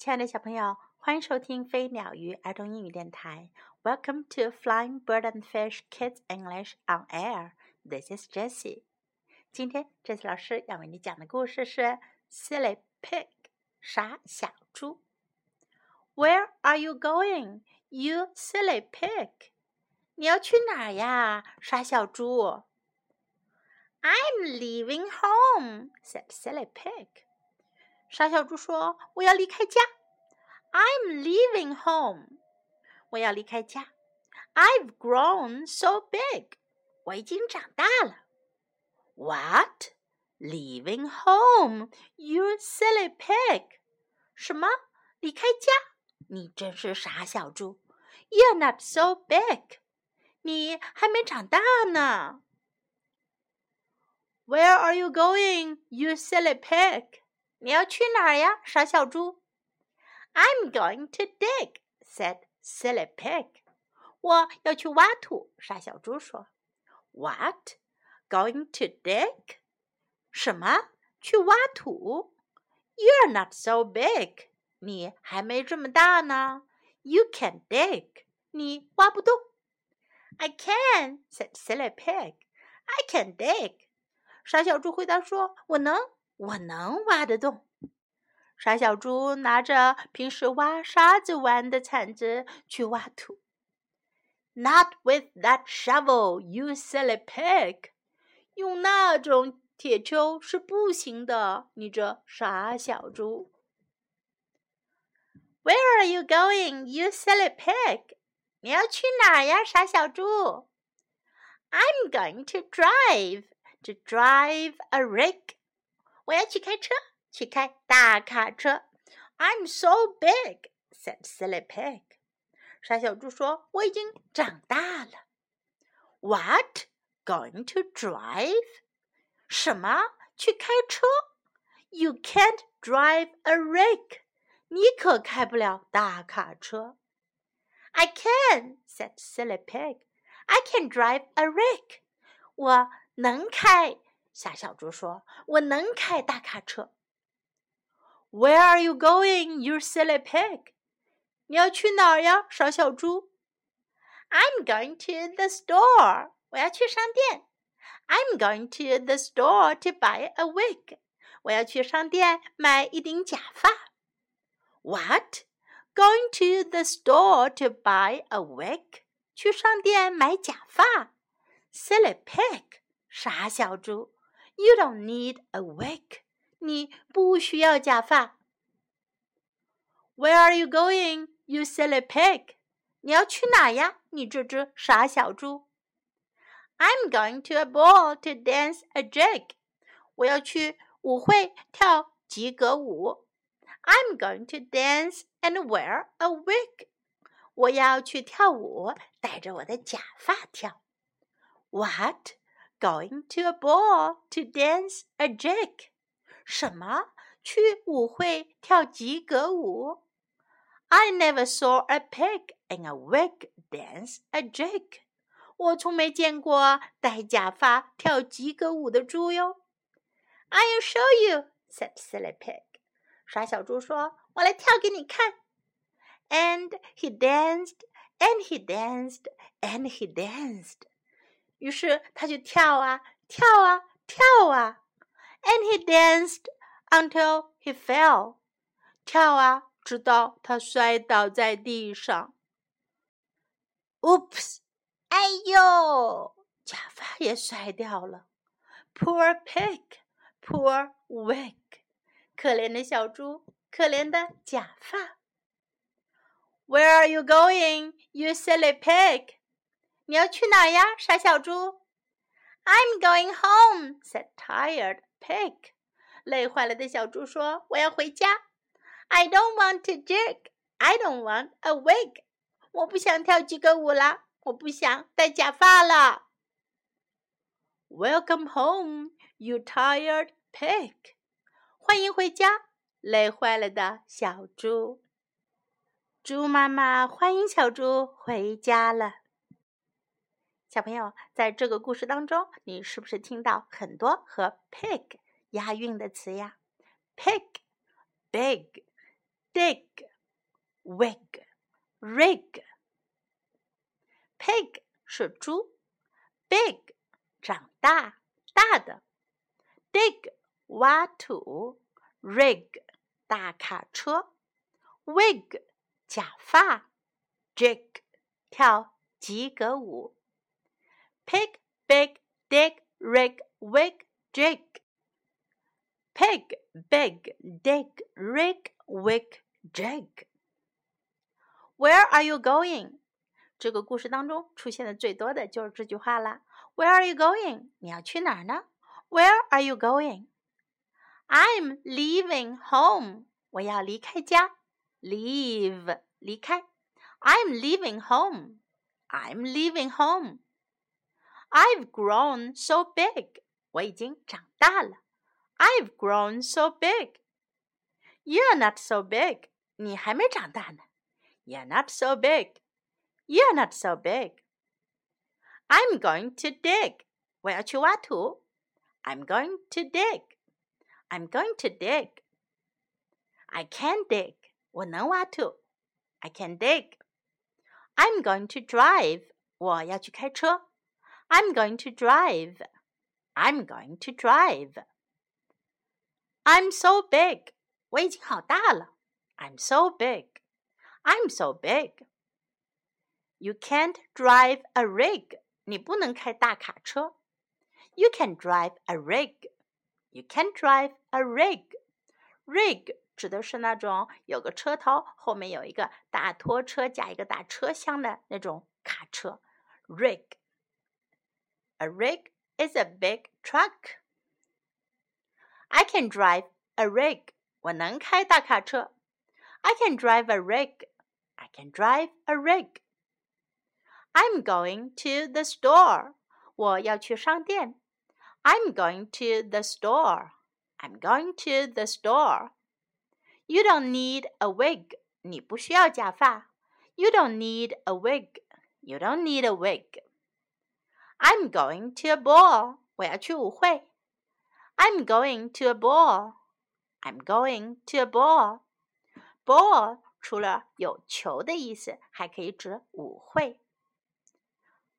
亲爱的小朋友，欢迎收听飞鸟鱼儿童英语电台。Welcome to Flying Bird and Fish Kids English on Air. This is Jessie. 今天，Jessie 老师要为你讲的故事是《Silly Pig》傻小猪。Where are you going, you silly pig？你要去哪儿呀，傻小猪？I'm leaving home," said Silly Pig. 傻小猪说：“我要离开家。” I'm leaving home. 我要离开家。I've grown so big. 我已经长大了。What? Leaving home? You silly pig. 什么？离开家？你真是傻小猪。You're not so big. 你还没长大呢。Where are you going, you silly pig? 你要去哪儿呀，傻小猪？I'm going to dig," said Silly Pig. 我要去挖土，傻小猪说。What? Going to dig? 什么？去挖土？You're not so big. 你还没这么大呢。You can dig. 你挖不动。I can," said Silly Pig. "I can dig." 傻小猪回答说：“我能。”我能挖得动。傻小猪拿着平时挖沙子玩的铲子去挖土。Not with that shovel, you silly pig！用那种铁锹是不行的，你这傻小猪。Where are you going, you silly pig？你要去哪儿呀，傻小猪？I'm going to drive to drive a rig。 我要去开车，去开大卡车。I'm so big," said Silly Pig. 傻小猪说：“我已经长大了。” What? Going to drive? 什么？去开车？You can't drive a rig. 你可开不了大卡车。I can," said Silly Pig. "I can drive a rig. 我能开。 傻小猪说：“我能开大卡车。” Where are you going, you silly pig？你要去哪儿呀，傻小猪？I'm going to the store。我要去商店。I'm going to the store to buy a wig。我要去商店买一顶假发。What? Going to the store to buy a wig？去商店买假发？Silly pig！傻小猪。You don't need a wig. 你不需要假发。Where are you going, you silly pig? 你要去哪呀？你这只傻小猪。I'm going to a ball to dance a jig. 我要去舞会跳吉格舞。I'm going to dance and wear a wig. 我要去跳舞，戴着我的假发跳。What? Going to a ball to dance a jig？什么？去舞会跳吉格舞？I never saw a pig in a wig dance a jig。我从没见过戴假发跳吉格舞的猪哟。I'll show you," said Silly Pig. 傻小猪说：“我来跳给你看。” And he danced, and he danced, and he danced. 于是他就跳啊跳啊跳啊，and he danced until he fell，跳啊直到他摔倒在地上。Oops！哎呦，假发也摔掉了。Poor pig，poor wig，可怜的小猪，可怜的假发。Where are you going, you silly pig？ 你要去哪呀，傻小猪？I'm going home," said tired pig. 累坏了的小猪说：“我要回家。” I don't want to jig. I don't want a wig. 我不想跳吉格舞了，我不想戴假发了。Welcome home, you tired pig. 欢迎回家，累坏了的小猪。猪妈妈欢迎小猪回家了。小朋友，在这个故事当中，你是不是听到很多和 pig 押韵的词呀？pig、big、dig, wig, rig. Pig 是猪，big 长大大的，dig 挖土，rig 大卡车，wig 假发，jig 跳及格舞。Pig, big, dig, rig, wig, jig. Pig, big, dig, rig, wig, jig. Where are you going? 这个故事当中出现的最多的就是这句话了。Where are you going? 你要去哪儿呢？Where are you going? I'm leaving home. 我要离开家。Leave 离开。I'm leaving home. I'm leaving home. I've grown so big. 我已经长大了。I've grown so big. You're not so big. 你还没长大呢。You're not so big. You're not so big. I'm going to dig. 我要去挖土。I'm going to dig. I'm going to dig. I can dig. 我能挖土。I can dig. I'm going to drive. 我要去开车。 I'm going to drive. I'm going to drive. I'm so big. 我已经好大了。I'm so big. I'm so big. You can't drive a rig. 你不能开大卡车。You can drive a rig. You can drive a rig. Rig 指的是那种有个车头，后面有一个大拖车加一个大车厢的那种卡车。Rig. A rig is a big truck. I can drive a rig. 我能开大卡车。I can drive a rig. I can drive a rig. I'm going to the store. 我要去商店。I'm going to the store. I'm going to the store. You don't need a wig. 你不需要假发。You don't need a wig. You don't need a wig. I'm going to a ball. 我要去舞会。I'm going to a ball. I'm going to a ball. Ball 除了有球的意思，还可以指舞会。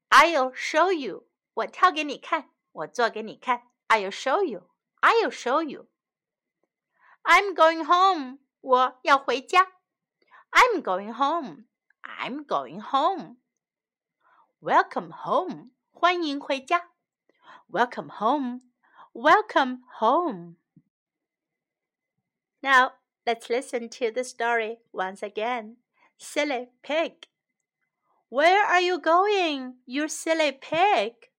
I'll show you. 我跳给你看，我做给你看。I'll show you. I'll show you. I'm going home. 我要回家。I'm going home. I'm going home. Welcome home. 欢迎回家。Welcome home. Welcome home. Now let's listen to the story once again. Silly pig. Where are you going, you silly pig?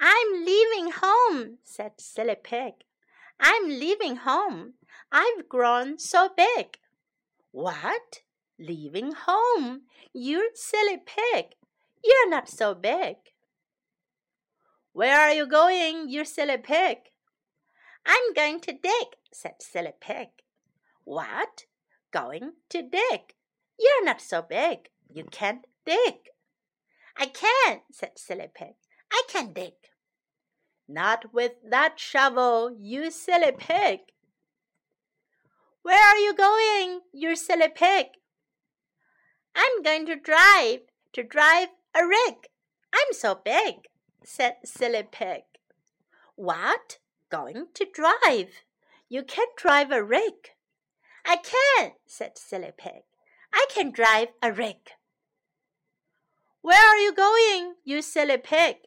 I'm leaving home, said Silly Pig. I'm leaving home. I've grown so big. What? Leaving home? You silly pig. You're not so big. Where are you going, you silly pig? I'm going to dig, said Silly Pig. What? Going to dig? You're not so big. You can't dig. I can, said Silly Pig. I can dig. Not with that shovel, you silly pig. Where are you going, you silly pig? I'm going to drive, to drive a rig. I'm so big, said Silly Pig. What? Going to drive? You can't drive a rig. I can, said Silly Pig. I can drive a rig. Where are you going, you silly pig?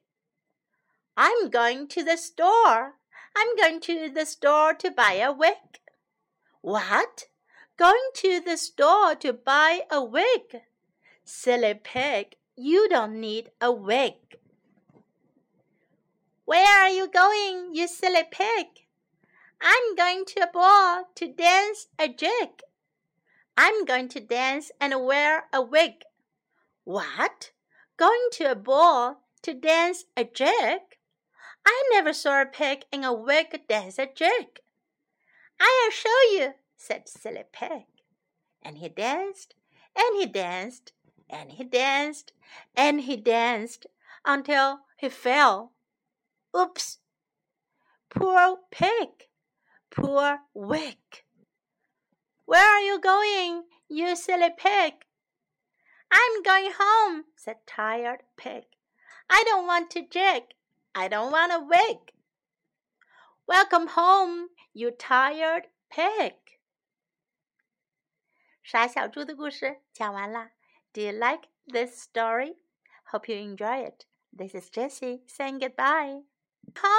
I'm going to the store. I'm going to the store to buy a wig. What? Going to the store to buy a wig? Silly pig, you don't need a wig. Where are you going, you silly pig? I'm going to a ball to dance a jig. I'm going to dance and wear a wig. What? Going to a ball to dance a jig? I never saw a pig in a wig dance a jig. I'll show you, said Silly Pig. And he danced, and he danced, and he danced, and he danced until he fell. Oops! Poor pig! Poor wig! Where are you going, you silly pig? I'm going home, said Tired Pig. I don't want to jig. I don't want a wig. Welcome home, you tired pig. 傻小猪的故事讲完了。 Do you like this story? Hope you enjoy it. This is Jessie saying goodbye. Home.